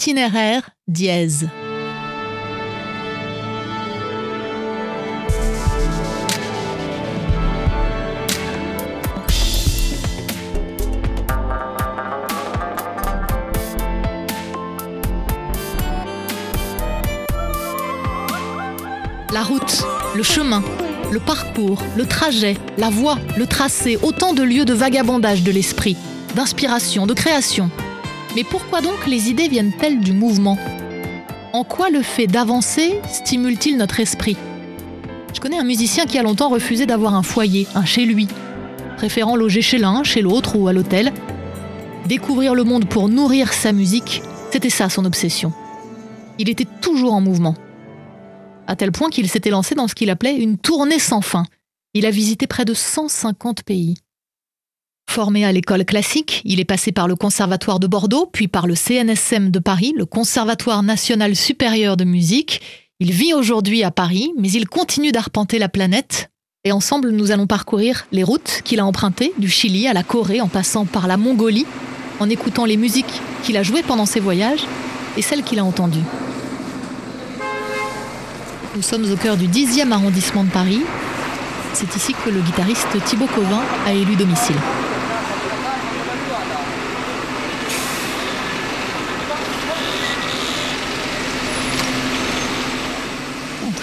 Itinéraire dièse. La route, le chemin, le parcours, le trajet, la voie, le tracé, autant de lieux de vagabondage de l'esprit, d'inspiration, de création. Mais pourquoi donc les idées viennent-elles du mouvement? En quoi le fait d'avancer stimule-t-il notre esprit? Je connais un musicien qui a longtemps refusé d'avoir un foyer, un chez lui, préférant loger chez l'un, chez l'autre ou à l'hôtel. Découvrir le monde pour nourrir sa musique, c'était ça son obsession. Il était toujours en mouvement à tel point qu'il s'était lancé dans ce qu'il appelait une tournée sans fin. Il a visité près de 150 pays. Formé à l'école classique, il est passé par le Conservatoire de Bordeaux, puis par le CNSM de Paris, le Conservatoire national supérieur de musique. Il vit aujourd'hui à Paris, mais il continue d'arpenter la planète. Et ensemble, nous allons parcourir les routes qu'il a empruntées, du Chili à la Corée, en passant par la Mongolie, en écoutant les musiques qu'il a jouées pendant ses voyages et celles qu'il a entendues. Nous sommes au cœur du 10e arrondissement de Paris. C'est ici que le guitariste Thibaut Covin a élu domicile.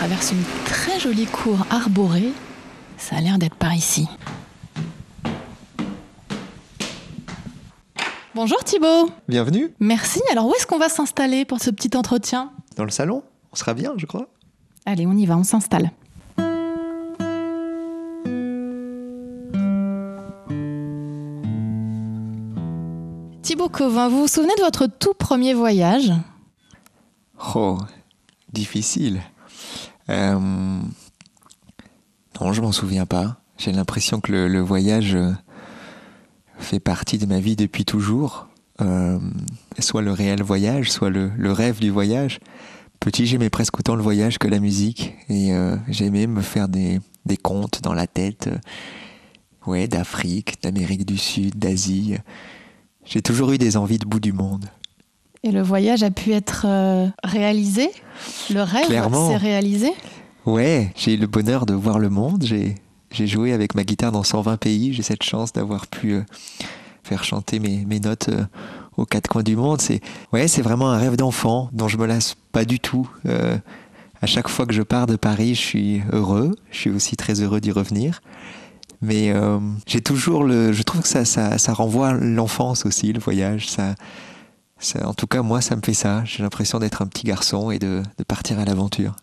Traverse une très jolie cour arborée. Ça a l'air d'être par ici. Bonjour Thibaut. Bienvenue. Merci. Alors où est-ce qu'on va s'installer pour ce petit entretien? Dans le salon On sera bien, je crois. Allez, on y va, on s'installe. Thibaut Covin, vous vous souvenez de votre tout premier voyage? Oh, difficile. Euh, non, je m'en souviens pas. J'ai l'impression que le, voyage euh, fait partie de ma vie depuis toujours. Euh, soit le réel voyage, soit le, rêve du voyage. Petit, j'aimais presque autant le voyage que la musique. Et euh, j'aimais me faire des, des, contes dans la tête. Ouais, d'Afrique, d'Amérique du Sud, d'Asie. J'ai toujours eu des envies de bout du monde. Et le voyage a pu être euh, réalisé Le rêve s'est réalisé Ouais, j'ai eu le bonheur de voir le monde. J'ai, joué avec ma guitare dans 120 pays. J'ai cette chance d'avoir pu faire chanter mes, mes notes aux quatre coins du monde. C'est ouais, c'est vraiment un rêve d'enfant dont je me lasse pas du tout. Euh, à chaque fois que je pars de Paris, je suis heureux. Je suis aussi très heureux d'y revenir. Mais euh, j'ai toujours le, je trouve que ça, ça, ça renvoie l'enfance aussi, le voyage. Ça, ça, en tout cas, moi, ça me fait ça. J'ai l'impression d'être un petit garçon et de, de partir à l'aventure.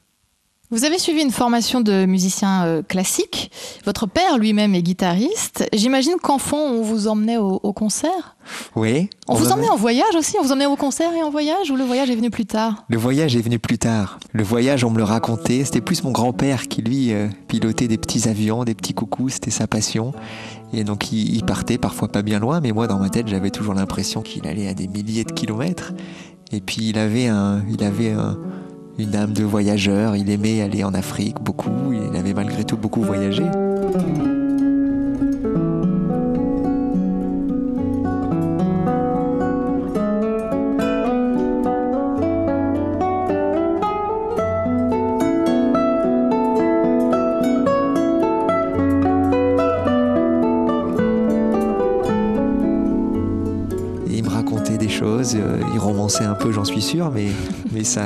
Vous avez suivi une formation de musicien euh, classique. Votre père lui-même est guitariste. J'imagine qu'enfant, on vous emmenait au, concert Oui. On, vous emmenait en voyage aussi On vous emmenait au concert et en voyage Ou le voyage est venu plus tard? Le voyage est venu plus tard. Le voyage, on me le racontait. C'était plus mon grand-père qui, lui, euh, pilotait des petits avions, des petits coucous. C'était sa passion. Et donc, il, partait parfois pas bien loin. Mais moi, dans ma tête, j'avais toujours l'impression qu'il allait à des milliers de kilomètres. Et puis, il avait un... Il avait un une âme de voyageur. Il aimait aller en Afrique beaucoup. Il avait malgré tout beaucoup voyagé. Choses, euh, il romançait un peu, j'en suis sûr, mais, mais ça,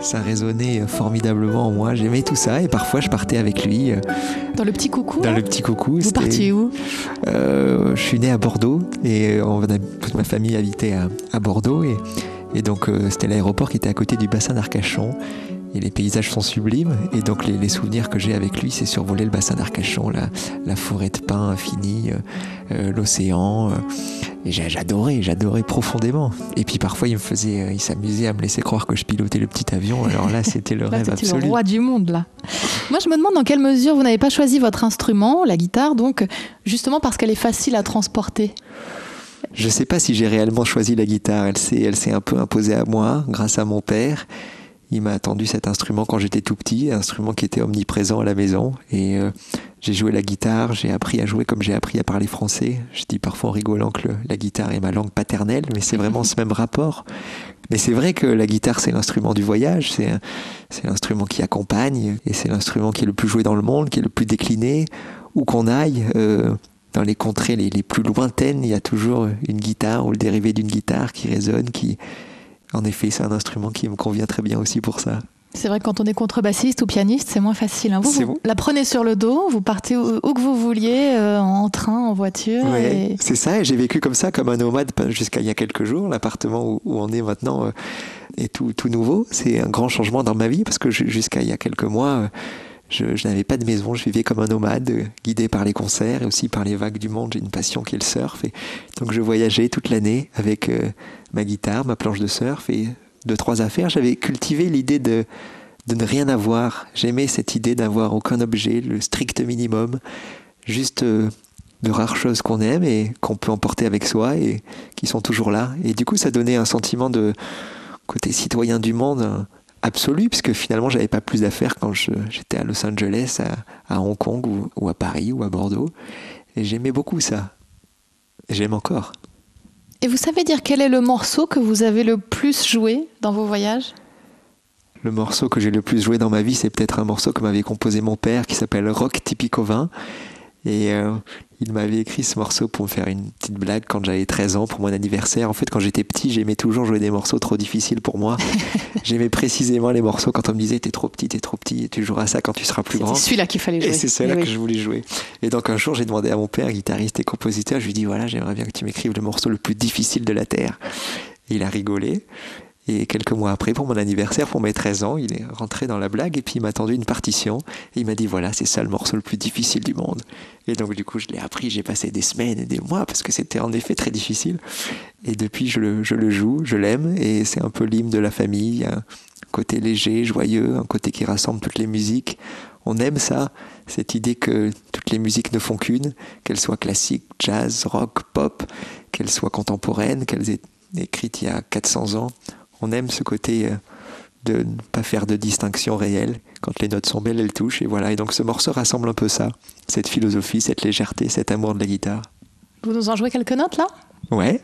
ça résonnait formidablement en moi. J'aimais tout ça et parfois je partais avec lui. Euh, dans le petit coucou Dans le petit coucou. Vous partiez où? euh, Je suis né à Bordeaux et on, toute ma famille habitait à, à Bordeaux et, et donc c'était l'aéroport qui était à côté du bassin d'Arcachon et les paysages sont sublimes. Et donc les, souvenirs que j'ai avec lui, c'est survoler le bassin d'Arcachon, la, la, forêt de pins infinie, euh, euh, l'océan. Euh, et j'adorais, j'adorais profondément. Et puis parfois il me faisait, il s'amusait à me laisser croire que je pilotais le petit avion. Alors là, c'était le rêve absolu. le roi du monde là. Moi, je me demande dans quelle mesure vous n'avez pas choisi votre instrument, la guitare, donc justement parce qu'elle est facile à transporter. Je ne sais pas si j'ai réellement choisi la guitare. Elle s'est, elle s'est un peu imposée à moi grâce à mon père. Il m'a attendu cet instrument quand j'étais tout petit, un instrument qui était omniprésent à la maison. Et euh, j'ai joué la guitare, j'ai appris à jouer comme j'ai appris à parler français. Je dis parfois en rigolant que la guitare est ma langue paternelle, mais c'est vraiment ce même rapport. Mais c'est vrai que la guitare, c'est l'instrument du voyage, c'est l'instrument qui accompagne, et c'est l'instrument qui est le plus joué dans le monde, qui est le plus décliné. Où qu'on aille, euh, dans les contrées les, les, plus lointaines, il y a toujours une guitare ou le dérivé d'une guitare qui résonne, qui, en effet, c'est un instrument qui me convient très bien aussi pour ça. C'est vrai que quand on est contrebassiste ou pianiste, c'est moins facile. Hein. Vous, vous la prenez sur le dos, vous partez où, que vous vouliez, euh, en train, en voiture. C'est ça, et j'ai vécu comme ça, comme un nomade jusqu'à il y a quelques jours. L'appartement où, on est maintenant euh, est tout, tout nouveau. C'est un grand changement dans ma vie parce que jusqu'à il y a quelques mois, euh, je, n'avais pas de maison, je vivais comme un nomade, guidé par les concerts et aussi par les vagues du monde. J'ai une passion qui est le surf. Et donc je voyageais toute l'année avec ma guitare, ma planche de surf et deux, trois affaires. J'avais cultivé l'idée de, de ne rien avoir. J'aimais cette idée d'avoir aucun objet, le strict minimum, juste euh, de rares choses qu'on aime et qu'on peut emporter avec soi et qui sont toujours là. Et du coup, ça donnait un sentiment de côté citoyen du monde euh, absolu, puisque finalement, j'avais pas plus d'affaires quand j'étais à Los Angeles, à, Hong Kong ou, ou à Paris ou à Bordeaux. Et j'aimais beaucoup ça. J'aime encore. Et vous savez dire quel est le morceau que vous avez le plus joué dans vos voyages? Le morceau que j'ai le plus joué dans ma vie, c'est peut-être un morceau que m'avait composé mon père qui s'appelle Rock Typico 20. Et euh, il m'avait écrit ce morceau pour me faire une petite blague quand j'avais 13 ans pour mon anniversaire. En fait, quand j'étais petit, j'aimais toujours jouer des morceaux trop difficiles pour moi. j'aimais précisément les morceaux quand on me disait t'es trop petit, t'es trop petit, et tu joueras ça quand tu seras plus grand. C'est celui-là qu'il fallait jouer. Et c'est celui-là que je voulais jouer. Et donc un jour, j'ai demandé à mon père, guitariste et compositeur, je lui ai dit voilà, j'aimerais bien que tu m'écrives le morceau le plus difficile de la terre. Et il a rigolé. Et quelques mois après, pour mon anniversaire, pour mes 13 ans, il est rentré dans la blague et puis il m'a tendu une partition. Et il m'a dit voilà, c'est ça le morceau le plus difficile du monde. Et donc, du coup, je l'ai appris. J'ai passé des semaines et des mois parce que c'était en effet très difficile. Et depuis, je le, je le joue, je l'aime. Et c'est un peu l'hymne de la famille. Un côté léger, joyeux, un côté qui rassemble toutes les musiques. On aime ça, cette idée que toutes les musiques ne font qu'une, qu'elles soient classiques, jazz, rock, pop, qu'elles soient contemporaines, qu'elles aient écrites il y a 400 ans on aime ce côté euh, de ne pas faire de distinction réelle. Quand les notes sont belles, elles touchent. Et voilà. Et donc ce morceau rassemble un peu ça. Cette philosophie, cette légèreté, cet amour de la guitare. Vous nous en jouez quelques notes là? Ouais.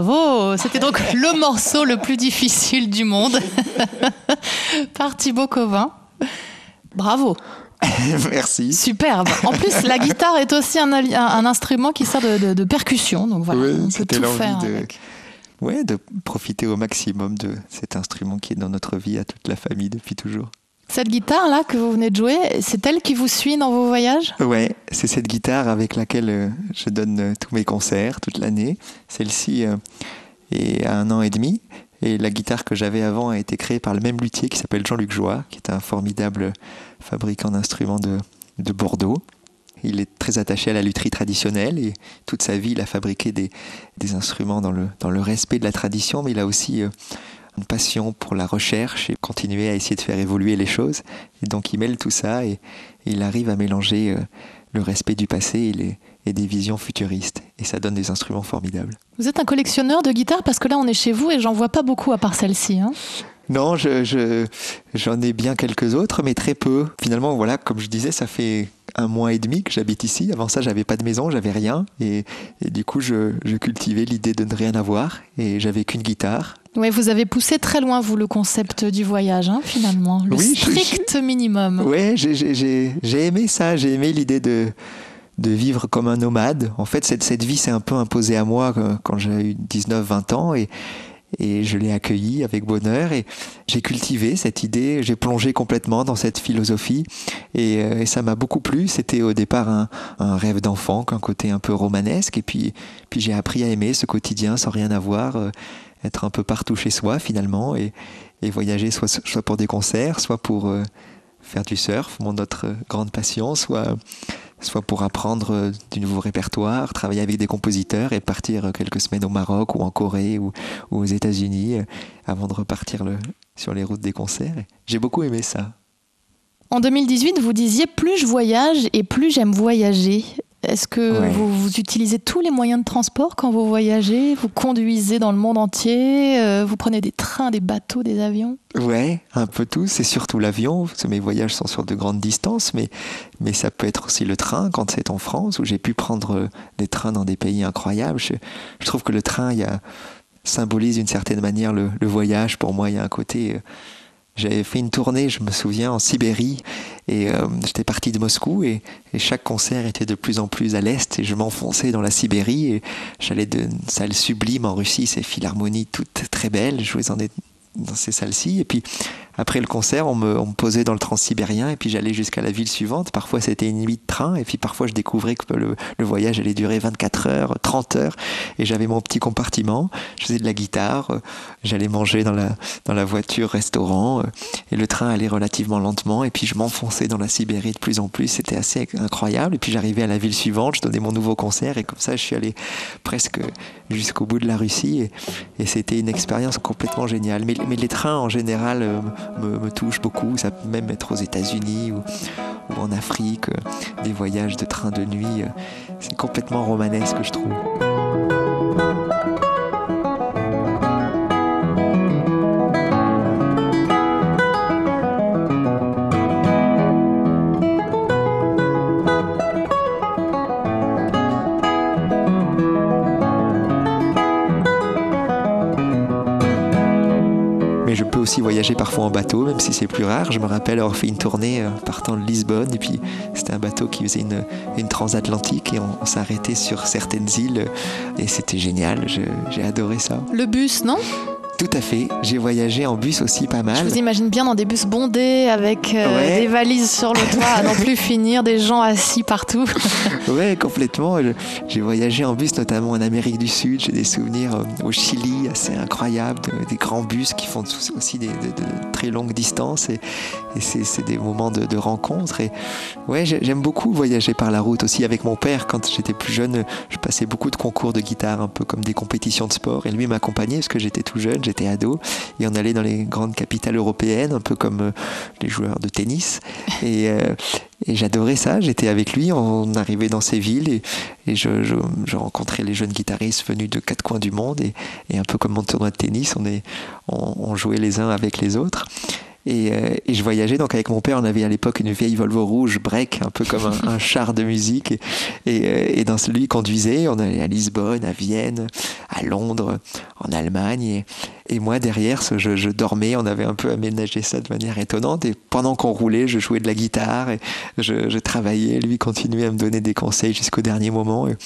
Bravo C'était donc le morceau le plus difficile du monde par Thibaut Covin. Bravo Merci. Superbe. En plus, la guitare est aussi un, un, instrument qui sert de, percussion. Donc voilà, oui, c'était l'envie de, ouais, de profiter au maximum de cet instrument qui est dans notre vie à toute la famille depuis toujours. Cette guitare-là que vous venez de jouer, c'est elle qui vous suit dans vos voyages? Ouais, c'est cette guitare avec laquelle euh, je donne euh, tous mes concerts toute l'année. Celle-ci euh, est à un an et demi. Et la guitare que j'avais avant a été créée par le même luthier qui s'appelle Jean-Luc Joie, qui est un formidable fabricant d'instruments de, de, Bordeaux. Il est très attaché à la lutherie traditionnelle et toute sa vie, il a fabriqué des, instruments dans le respect de la tradition, mais il a aussi une passion pour la recherche et continuer à essayer de faire évoluer les choses. Et donc il mêle tout ça et, il arrive à mélanger euh, le respect du passé et, les, et, des visions futuristes. Et ça donne des instruments formidables. Vous êtes un collectionneur de guitares parce que là on est chez vous et j'en vois pas beaucoup à part celle-ci. Hein non, j'en je, j'en ai bien quelques autres, mais très peu. Finalement, voilà, comme je disais, ça fait un mois et demi que j'habite ici. Avant ça, j'avais pas de maison, j'avais rien. Et, et, du coup, je, je cultivais l'idée de ne rien avoir. Et j'avais qu'une guitare. Oui, vous avez poussé très loin, vous, le concept du voyage, hein, finalement. Le strict minimum. Oui, j'ai aimé ça. J'ai aimé l'idée de, de vivre comme un nomade. En fait, cette, cette vie s'est un peu imposée à moi euh, quand j'ai eu 19-20 ans. Et, et je l'ai accueilli avec bonheur et j'ai cultivé cette idée, j'ai plongé complètement dans cette philosophie et, euh, ça m'a beaucoup plu. C'était au départ un, un rêve d'enfant, qu'un côté un peu romanesque et puis, puis j'ai appris à aimer ce quotidien sans rien avoir, euh, être un peu partout chez soi finalement et, et voyager soit, soit pour des concerts, soit pour euh, faire du surf, mon autre grande passion, soit soit pour apprendre euh, du nouveau répertoire, travailler avec des compositeurs et partir euh, quelques semaines au Maroc ou en Corée ou, aux États-Unis euh, avant de repartir sur les routes des concerts. J'ai beaucoup aimé ça. En 2018, vous disiez plus je voyage et plus j'aime voyager. Est-ce que vous, utilisez tous les moyens de transport quand vous voyagez? Vous conduisez dans le monde entier euh, Vous prenez des trains, des bateaux, des avions? Ouais, un peu tout. C'est surtout l'avion. Mes voyages sont sur de grandes distances, mais, mais ça peut être aussi le train quand c'est en France, où j'ai pu prendre des trains dans des pays incroyables. Je, trouve que le train il y a, symbolise d'une certaine manière le, le, voyage. Pour moi, il y a un côté... Euh, j'avais fait une tournée, je me souviens, en Sibérie, et euh, j'étais parti de Moscou, et, chaque concert était de plus en plus à l'est, et je m'enfonçais dans la Sibérie, et j'allais d'une salle sublime en Russie, ces philharmonies toutes très belles, je jouais dans, dans ces salles-ci, et puis après le concert, on me, posait dans le transsibérien et puis j'allais jusqu'à la ville suivante. Parfois, c'était une nuit de train et puis parfois, je découvrais que le, voyage allait durer 24 heures, 30 heures et j'avais mon petit compartiment. Je faisais de la guitare, euh, j'allais manger dans la, dans la voiture restaurant euh, et le train allait relativement lentement et puis je m'enfonçais dans la Sibérie de plus en plus. C'était assez incroyable. Et puis j'arrivais à la ville suivante, je donnais mon nouveau concert et comme ça, je suis allé presque jusqu'au bout de la Russie et, c'était une expérience complètement géniale. Mais, mais les trains en général, me, touche beaucoup. Ça peut même être aux États-Unis ou, en Afrique, euh, des voyages de train de nuit. Euh, c'est complètement romanesque, je trouve. Aussi voyager parfois en bateau, même si c'est plus rare. Je me rappelle avoir fait une tournée euh, partant de Lisbonne, et puis c'était un bateau qui faisait une transatlantique, et on, s'arrêtait sur certaines îles, et c'était génial, j'ai adoré ça. Le bus, non? Tout à fait. J'ai voyagé en bus aussi pas mal. Je vous imagine bien dans des bus bondés avec euh, des valises sur le toit à non plus finir, des gens assis partout. ouais, complètement. J'ai voyagé en bus notamment en Amérique du Sud. J'ai des souvenirs euh, au Chili assez incroyables, des grands bus qui font aussi des, de, très longues distances et, c'est des moments de, de rencontre. Et ouais, j'aime beaucoup voyager par la route aussi avec mon père. Quand j'étais plus jeune, je passais beaucoup de concours de guitare, un peu comme des compétitions de sport. Et lui m'accompagnait parce que j'étais tout jeune j'étais ado, et on allait dans les grandes capitales européennes, un peu comme euh, les joueurs de tennis. Et, euh, et j'adorais ça, j'étais avec lui, on arrivait dans ces villes et, et je, je, rencontrais les jeunes guitaristes venus de quatre coins du monde et, et un peu comme mon tournoi de tennis, on, est, on, jouait les uns avec les autres. Et, euh, et, je voyageais donc avec mon père. On avait à l'époque une vieille Volvo rouge break, un peu comme un, un char de musique. Et, et, et dans celui conduisait. On allait à Lisbonne, à Vienne, à Londres, en Allemagne. Et, moi derrière, je, dormais. On avait un peu aménagé ça de manière étonnante. Et pendant qu'on roulait, je jouais de la guitare et je, travaillais. Lui continuait à me donner des conseils jusqu'au dernier moment. Et,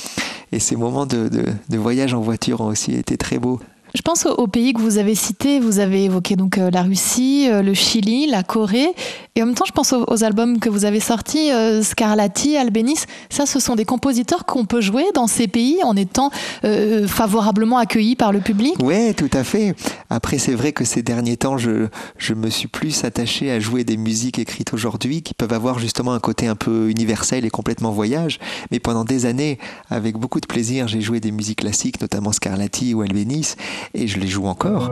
et ces moments de, de, de voyage en voiture ont aussi été très beaux. Je pense aux pays que vous avez cités. Vous avez évoqué donc euh, la Russie, euh, le Chili, la Corée. Et en même temps, je pense aux, albums que vous avez sortis, euh, Scarlatti, Albénis. Ça, ce sont des compositeurs qu'on peut jouer dans ces pays en étant favorablement accueillis par le public? Oui, tout à fait. Après, c'est vrai que ces derniers temps, je, je me suis plus attaché à jouer des musiques écrites aujourd'hui qui peuvent avoir justement un côté un peu universel et complètement voyage. Mais pendant des années, avec beaucoup de plaisir, j'ai joué des musiques classiques, notamment Scarlatti ou Albénis et je les joue encore.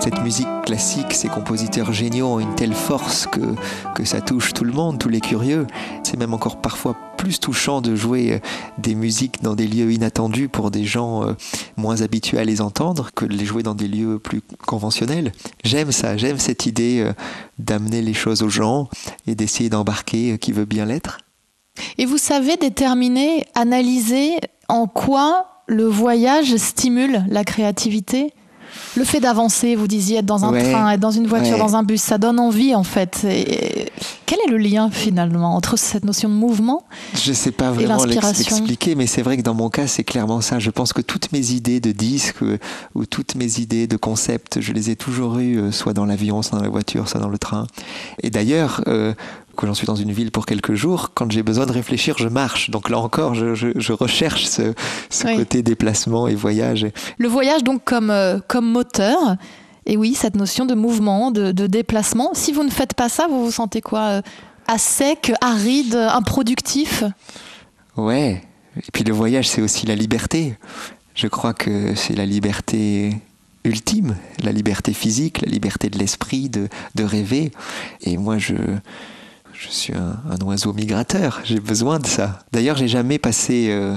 Cette musique classique, ces compositeurs géniaux ont une telle force que, que ça touche tout le monde, tous les curieux. C'est même encore parfois plus touchant de jouer euh, des musiques dans des lieux inattendus pour des gens euh, moins habitués à les entendre que de les jouer dans des lieux plus conventionnels. J'aime ça, j'aime cette idée euh, d'amener les choses aux gens et d'essayer d'embarquer qui veut bien l'être. Et vous savez déterminer, analyser en quoi le voyage stimule la créativité? Le fait d'avancer, vous disiez être dans un train, être dans une voiture, dans un bus, ça donne envie en fait. Et quel est le lien finalement entre cette notion de mouvement Je ne sais pas vraiment l'expliquer, mais c'est vrai que dans mon cas, c'est clairement ça. Je pense que toutes mes idées de disques euh, ou toutes mes idées de concepts, je les ai toujours eues, euh, soit dans l'avion, soit dans la voiture, soit dans le train. Et d'ailleurs, euh, quand j'en suis dans une ville pour quelques jours, quand j'ai besoin de réfléchir, je marche. Donc là encore, je, je, je recherche ce, ce côté déplacement et voyage. Le voyage donc comme, euh, comme moteur. Et oui, cette notion de mouvement, de, de, déplacement. Si vous ne faites pas ça, vous vous sentez quoi euh, À sec, aride, improductif? Ouais. Et puis le voyage, c'est aussi la liberté. Je crois que c'est la liberté ultime, la liberté physique, la liberté de l'esprit, de, de rêver. Et moi, je, je suis un, oiseau migrateur, j'ai besoin de ça. D'ailleurs, j'ai jamais passé euh,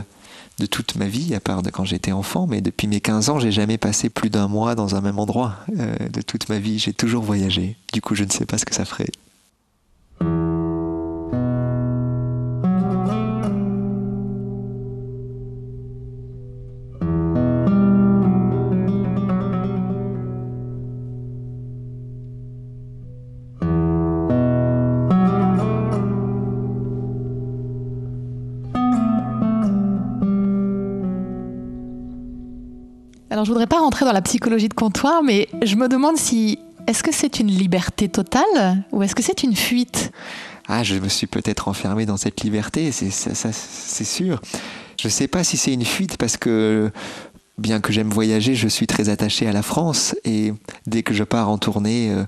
de toute ma vie, à part de quand j'étais enfant, mais depuis mes 15 ans, j'ai jamais passé plus d'un mois dans un même endroit euh, de toute ma vie. J'ai toujours voyagé. Du coup, je ne sais pas ce que ça ferait. Pas rentrer dans la psychologie de comptoir, mais je me demande si est-ce que c'est une liberté totale ou est-ce que c'est une fuite? Ah, je me suis peut-être enfermé dans cette liberté, c'est sûr. Je ne sais pas si c'est une fuite parce que bien que j'aime voyager, je suis très attaché à la France et dès que je pars en tournée euh,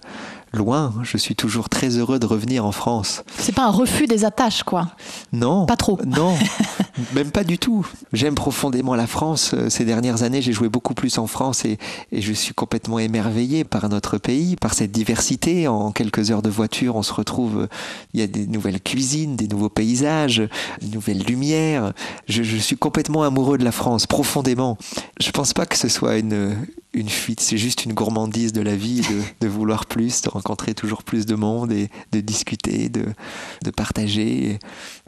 loin, je suis toujours très heureux de revenir en France. C'est pas un refus des attaches, quoi. Non. Pas trop. Non, même pas du tout. J'aime profondément la France. Euh, ces dernières années, j'ai joué beaucoup plus en France et, et, je suis complètement émerveillé par notre pays, par cette diversité. En quelques heures de voiture, on se retrouve. Euh, il y a des nouvelles cuisines, des nouveaux paysages, de nouvelles lumières. Je, je suis complètement amoureux de la France, profondément. Je pense pas que ce soit une une fuite, c'est juste une gourmandise de la vie, de, de, vouloir plus, de rencontrer toujours plus de monde et de discuter, de, de partager. Et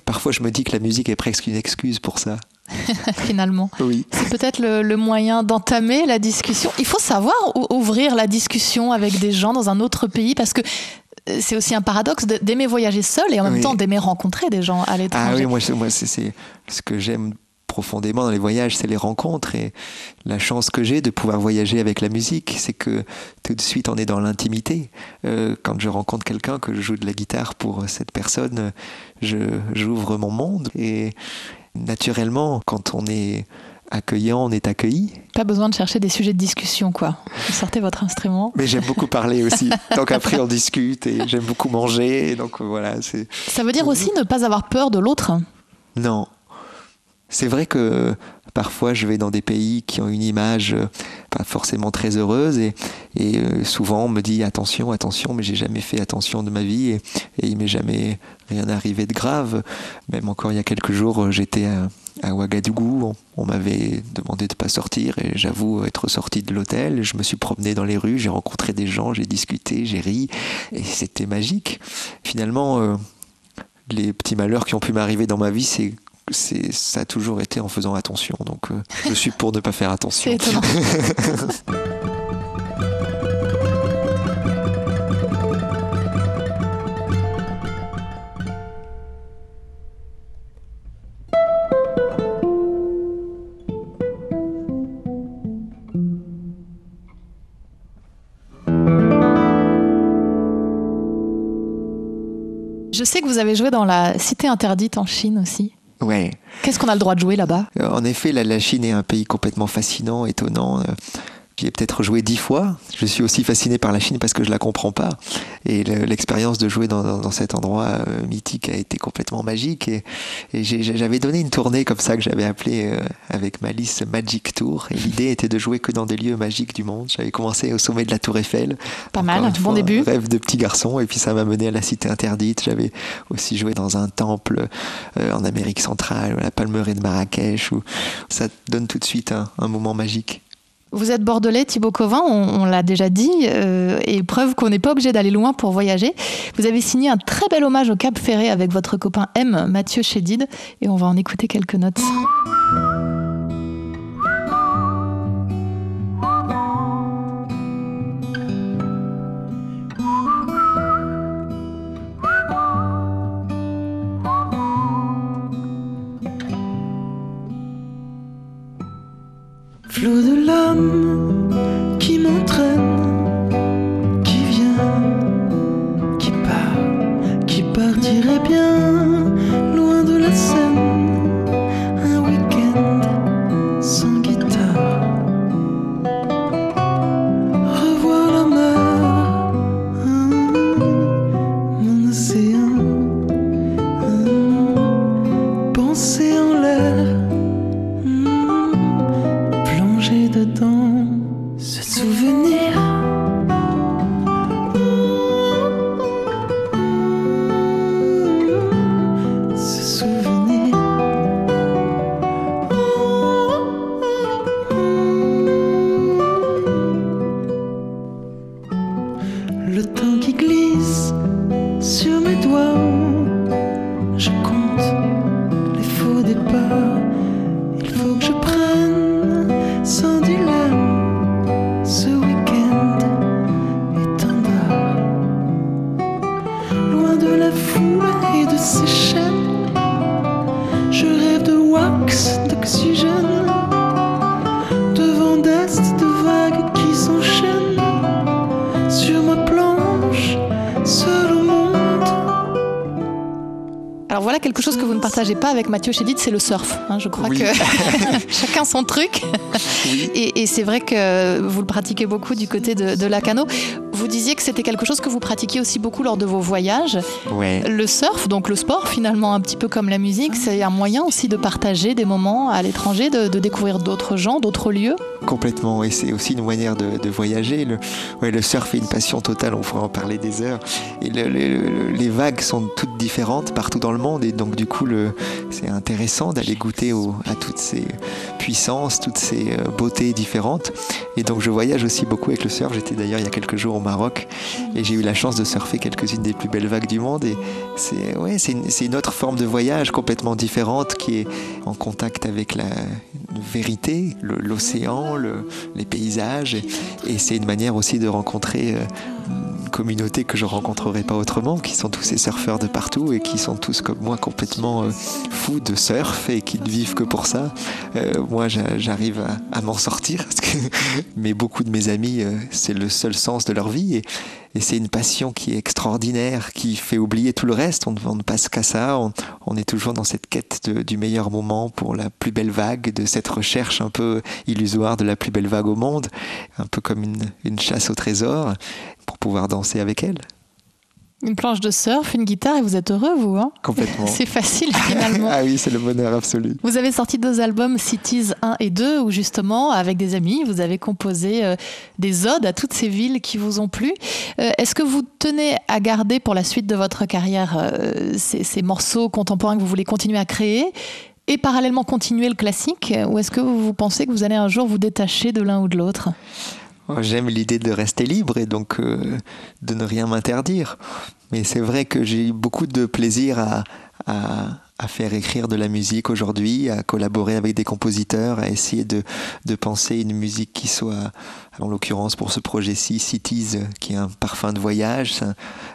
parfois, je me dis que la musique est presque une excuse pour ça. Finalement. Oui. C'est peut-être le, le, moyen d'entamer la discussion. Il faut savoir ouvrir la discussion avec des gens dans un autre pays parce que euh, c'est aussi un paradoxe d'aimer voyager seul et en même oui. temps d'aimer rencontrer des gens à l'étranger. Ah oui, moi, moi c'est ce que j'aime profondément dans les voyages, c'est les rencontres. Et la chance que j'ai de pouvoir voyager avec la musique, c'est que tout de suite on est dans l'intimité. Euh, quand je rencontre quelqu'un, que je joue de la guitare pour cette personne, j'ouvre mon monde. Et naturellement, quand on est accueillant, on est accueilli. Pas besoin de chercher des sujets de discussion, quoi. Vous sortez votre instrument. Mais j'aime beaucoup parler aussi. donc après, on discute et j'aime beaucoup manger. Et donc voilà, c'est. Ça veut dire aussi ne pas avoir peur de l'autre? Non, C'est vrai que parfois je vais dans des pays qui ont une image euh, pas forcément très heureuse et, euh, souvent on me dit attention, attention, mais j'ai jamais fait attention de ma vie et, il m'est jamais rien arrivé de grave. Même encore il y a quelques jours, euh, j'étais à, Ouagadougou, on, m'avait demandé de pas sortir et j'avoue être sorti de l'hôtel. Je me suis promené dans les rues, j'ai rencontré des gens, j'ai discuté, j'ai ri et c'était magique. Finalement, les petits malheurs qui ont pu m'arriver dans ma vie, c'est ça a toujours été en faisant attention. Donc euh, je suis pour ne pas faire attention. Je sais que vous avez joué dans la Cité interdite en Chine aussi. Ouais. Qu'est-ce qu'on a le droit de jouer là-bas? Euh, En effet, la, Chine est un pays complètement fascinant, étonnant. Euh, J'y ai peut-être joué dix fois. Je suis aussi fasciné par la Chine parce que je la comprends pas. Et l'expérience de jouer dans, cet endroit euh, mythique a été complètement magique. Et, j'avais donné une tournée comme ça que j'avais appelée avec Malice Magic Tour. Et l'idée était de jouer que dans des lieux magiques du monde. J'avais commencé au sommet de la Tour Eiffel. Pas mal, bon début. Rêve de petit garçon. Et puis ça m'a mené à la Cité Interdite. J'avais aussi joué dans un temple en Amérique centrale, la Palmeraie de Marrakech. Où ça donne tout de suite un moment magique. Vous êtes bordelais, Thibaut Covin, on, l'a déjà dit, euh, et preuve qu'on n'est pas obligé d'aller loin pour voyager. Vous avez signé un très bel hommage au Cap Ferré avec votre copain M, Mathieu Chédid, et on va en écouter quelques notes. Avec Mathieu Chédid, c'est le surf. Hein. je crois que chacun son truc. Et, c'est vrai que vous le pratiquez beaucoup du côté de, de Lacano. Vous disiez que c'était quelque chose que vous pratiquiez aussi beaucoup lors de vos voyages. Le surf, donc le sport, finalement, un petit peu comme la musique, c'est un moyen aussi de partager des moments à l'étranger, de, découvrir d'autres gens, d'autres lieux? Complètement, et c'est aussi une manière de, voyager. Le, ouais, le surf est une passion totale, on pourrait en parler des heures. Et les vagues sont toutes différentes partout dans le monde, et donc du coup, c'est intéressant d'aller goûter à toutes ces puissances, toutes ces euh, beautés différentes. Et donc je voyage aussi beaucoup avec le surf. J'étais d'ailleurs il y a quelques jours au Maroc et j'ai eu la chance de surfer quelques-unes des plus belles vagues du monde. Et c'est ouais, une, une, autre forme de voyage complètement différente qui est en contact avec la vérité, l'océan, le, les paysages. Et, c'est une manière aussi de rencontrer euh, communauté que je rencontrerai pas autrement, qui sont tous ces surfeurs de partout et qui sont tous comme moi complètement euh, fous de surf et qui ne vivent que pour ça. Euh, moi, j'arrive à, m'en sortir, mais beaucoup de mes amis, c'est le seul sens de leur vie. Et, c'est une passion qui est extraordinaire, qui fait oublier tout le reste. On, ne passe qu'à ça. On, est toujours dans cette quête du meilleur moment pour la plus belle vague, de cette recherche un peu illusoire de la plus belle vague au monde, un peu comme une chasse au trésor, pour pouvoir danser avec elle. Une planche de surf, une guitare et vous êtes heureux, vous hein Complètement. C'est facile finalement. ah oui, c'est le bonheur absolu. Vous avez sorti deux albums, Cities 1 et 2, où justement, avec des amis, vous avez composé euh, des odes à toutes ces villes qui vous ont plu. Euh, Est-ce que vous tenez à garder pour la suite de votre carrière euh, ces, ces morceaux contemporains que vous voulez continuer à créer et parallèlement continuer le classique? Ou est-ce que vous pensez que vous allez un jour vous détacher de l'un ou de l'autre? J'aime l'idée de rester libre et donc euh, de ne rien m'interdire. Mais c'est vrai que j'ai eu beaucoup de plaisir à, à, à faire écrire de la musique aujourd'hui, à collaborer avec des compositeurs, à essayer de, de penser une musique qui soit, en l'occurrence pour ce projet-ci, Cities, qui est un parfum de voyage,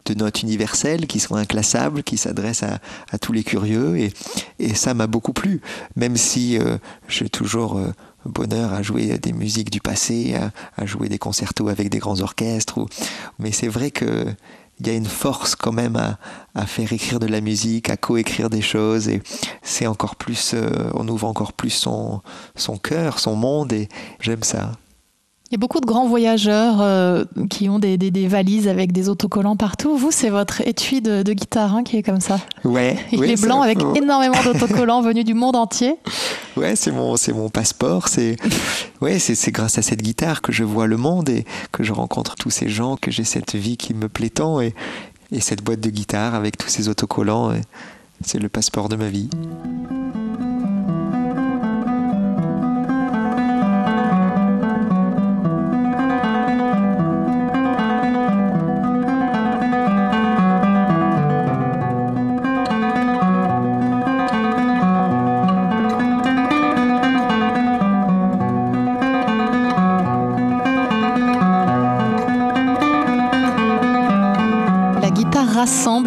de notes universelles, qui sont inclassables, qui s'adressent à, à tous les curieux. Et, et ça m'a beaucoup plu, même si euh, j'ai toujours... euh, bonheur à jouer des musiques du passé, à, jouer des concertos avec des grands orchestres. Mais c'est vrai que il y a une force quand même à, à faire écrire de la musique, à coécrire des choses, et c'est encore plus, euh, on ouvre encore plus son, son cœur, son monde, et j'aime ça. Il y a beaucoup de grands voyageurs euh, qui ont des, des- des valises avec des autocollants partout. Vous, c'est votre étui de, de guitare hein, qui est comme ça. Ouais, Il est blanc avec oh, énormément d'autocollants venus du monde entier. Ouais, c'est mon, c'est mon passeport. C'est, ouais, c'est, c'est grâce à cette guitare que je vois le monde et que je rencontre tous ces gens, que j'ai cette vie qui me plaît tant et, et cette boîte de guitare avec tous ces autocollants. c'est le passeport de ma vie.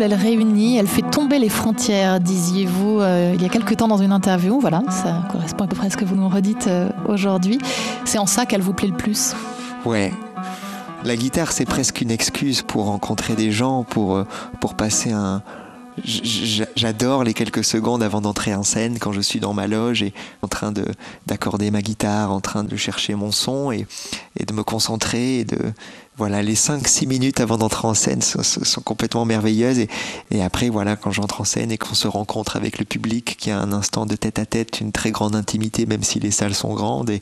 Elle réunit, elle fait tomber les frontières, disiez-vous euh, il y a quelque temps dans une interview. Voilà, ça correspond à peu près à ce que vous nous redites euh, aujourd'hui. C'est en ça qu'elle vous plaît le plus. Ouais. La guitare, c'est presque une excuse pour rencontrer des gens, pour, euh, pour passer un. J'adore les quelques secondes avant d'entrer en scène quand je suis dans ma loge et en train de d'accorder ma guitare, en train de chercher mon son et, et de me concentrer et de voilà les 5-6 minutes avant d'entrer en scène sont, sont- sont complètement merveilleuses et, et après voilà quand j'entre en scène et qu'on se rencontre avec le public qui a un instant de tête à tête une très grande intimité même si les salles sont grandes et,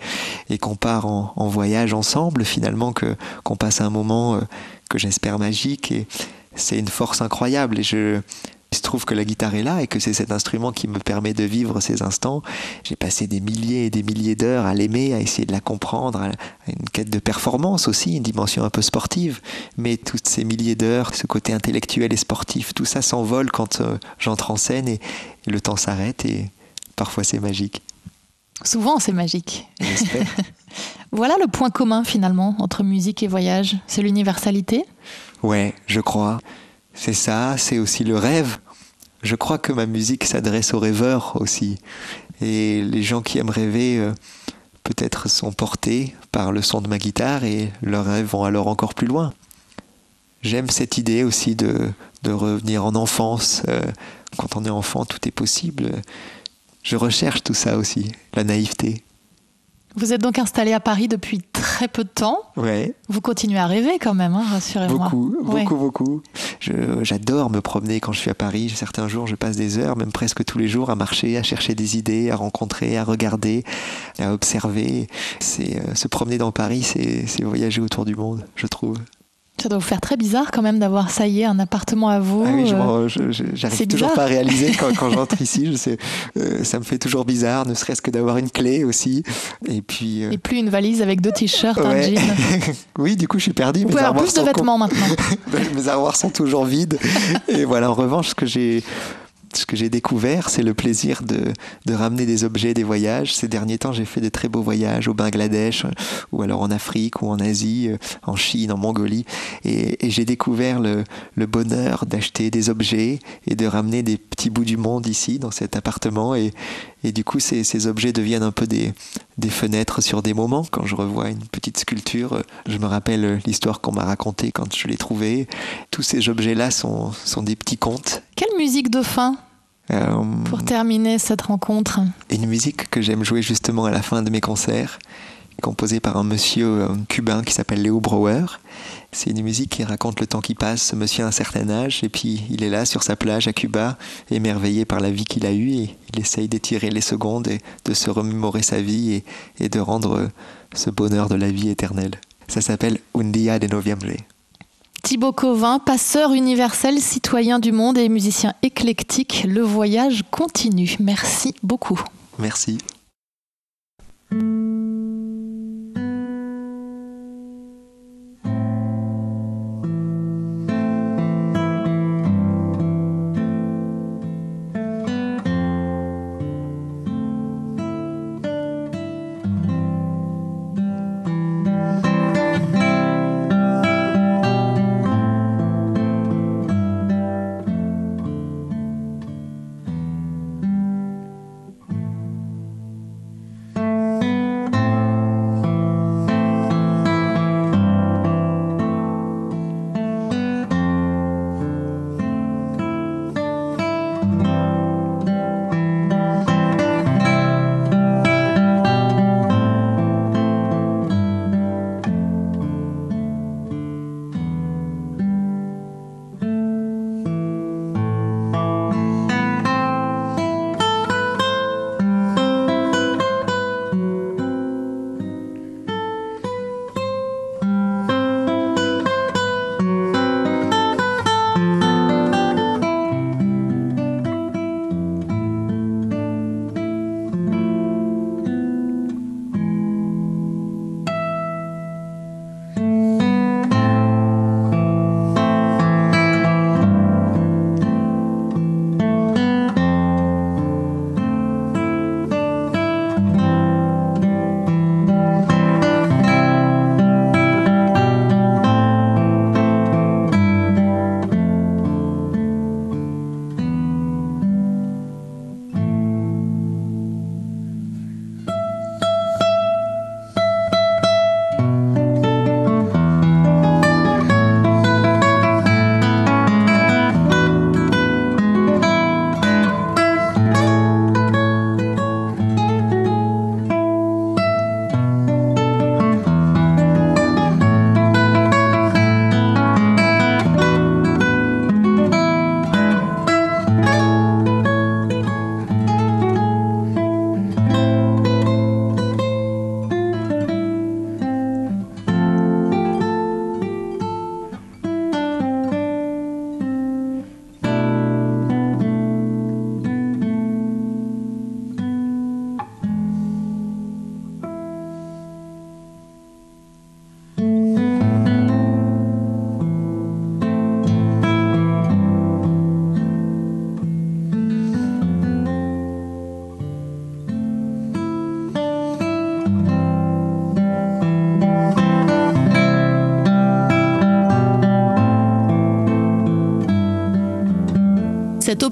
et qu'on part en, en voyage ensemble finalement que qu'on passe un moment euh, que j'espère magique et c'est une force incroyable et je il se trouve que la guitare est là et que c'est cet instrument qui me permet de vivre ces instants. J'ai passé des milliers et des milliers d'heures à l'aimer, à essayer de la comprendre, à une quête de performance aussi, une dimension un peu sportive. Mais toutes ces milliers d'heures, ce côté intellectuel et sportif, tout ça s'envole quand euh, j'entre en scène et, le temps s'arrête et parfois c'est magique. Souvent, c'est magique. Voilà le point commun finalement entre musique et voyage. C'est l'universalité? Ouais, je crois. C'est ça, c'est aussi le rêve. Je crois que ma musique s'adresse aux rêveurs aussi. Et les gens qui aiment rêver, euh, peut-être sont portés par le son de ma guitare et leurs rêves vont alors encore plus loin. J'aime cette idée aussi de, revenir en enfance. Euh, quand on est enfant, tout est possible. Je recherche tout ça aussi, la naïveté. Vous êtes donc installé à Paris depuis très peu de temps. Ouais. Vous continuez à rêver quand même, hein, rassurez-moi. Beaucoup, Ouais. beaucoup, beaucoup. J'adore me promener quand je suis à Paris. Certains jours, je passe des heures, même presque tous les jours, à marcher, à chercher des idées, à rencontrer, à regarder, à observer. C'est euh, se promener dans Paris, c'est voyager autour du monde, je trouve. Ça doit vous faire très bizarre quand même d'avoir, ça y est, un appartement à vous. Ah oui, euh, j'arrive toujours pas à réaliser quand, quand j'entre ici. Je sais, euh, ça me fait toujours bizarre, ne serait-ce que d'avoir une clé aussi. Et puis. euh, Et plus une valise avec deux t-shirts, un jean. oui, du coup, je suis perdu. Vous Mes pouvez avoir plus de vêtements maintenant. Mes armoires sont toujours vides. Et voilà, en revanche, ce que j'ai ce que j'ai découvert, c'est le plaisir de, ramener des objets des voyages. Ces derniers temps, j'ai fait de très beaux voyages au Bangladesh, euh, ou alors en Afrique, ou en Asie, euh, en Chine, en Mongolie. Et, j'ai découvert le, bonheur d'acheter des objets et de ramener des petits bouts du monde ici, dans cet appartement. Et, du coup, ces, objets deviennent un peu des, fenêtres sur des moments. Quand je revois une petite sculpture, euh, je me rappelle l'histoire qu'on m'a racontée quand je l'ai trouvée. Tous ces objets-là sont, sont des petits contes. Quelle musique de fin Euh, pour terminer cette rencontre une musique que j'aime jouer justement à la fin de mes concerts. composée par un monsieur cubain qui s'appelle Léo Brouwer. C'est une musique qui raconte le temps qui passe. Ce monsieur a un certain âge et puis il est là sur sa plage à Cuba, émerveillé par la vie qu'il a eue et il essaye d'étirer les secondes et de se remémorer sa vie et, et de rendre ce bonheur de la vie éternelle. Ça s'appelle Un día de noviembre. Thibaut Covin, passeur universel, citoyen du monde et musicien éclectique, le voyage continue. Merci beaucoup. Merci.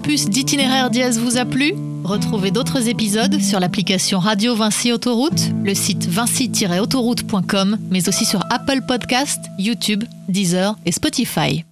Opus d'itinéraire dièse vous a plu? Retrouvez d'autres épisodes sur l'application Radio Vinci Autoroute, le site vinci-autoroute.com, mais aussi sur Apple Podcast, YouTube, Deezer et Spotify.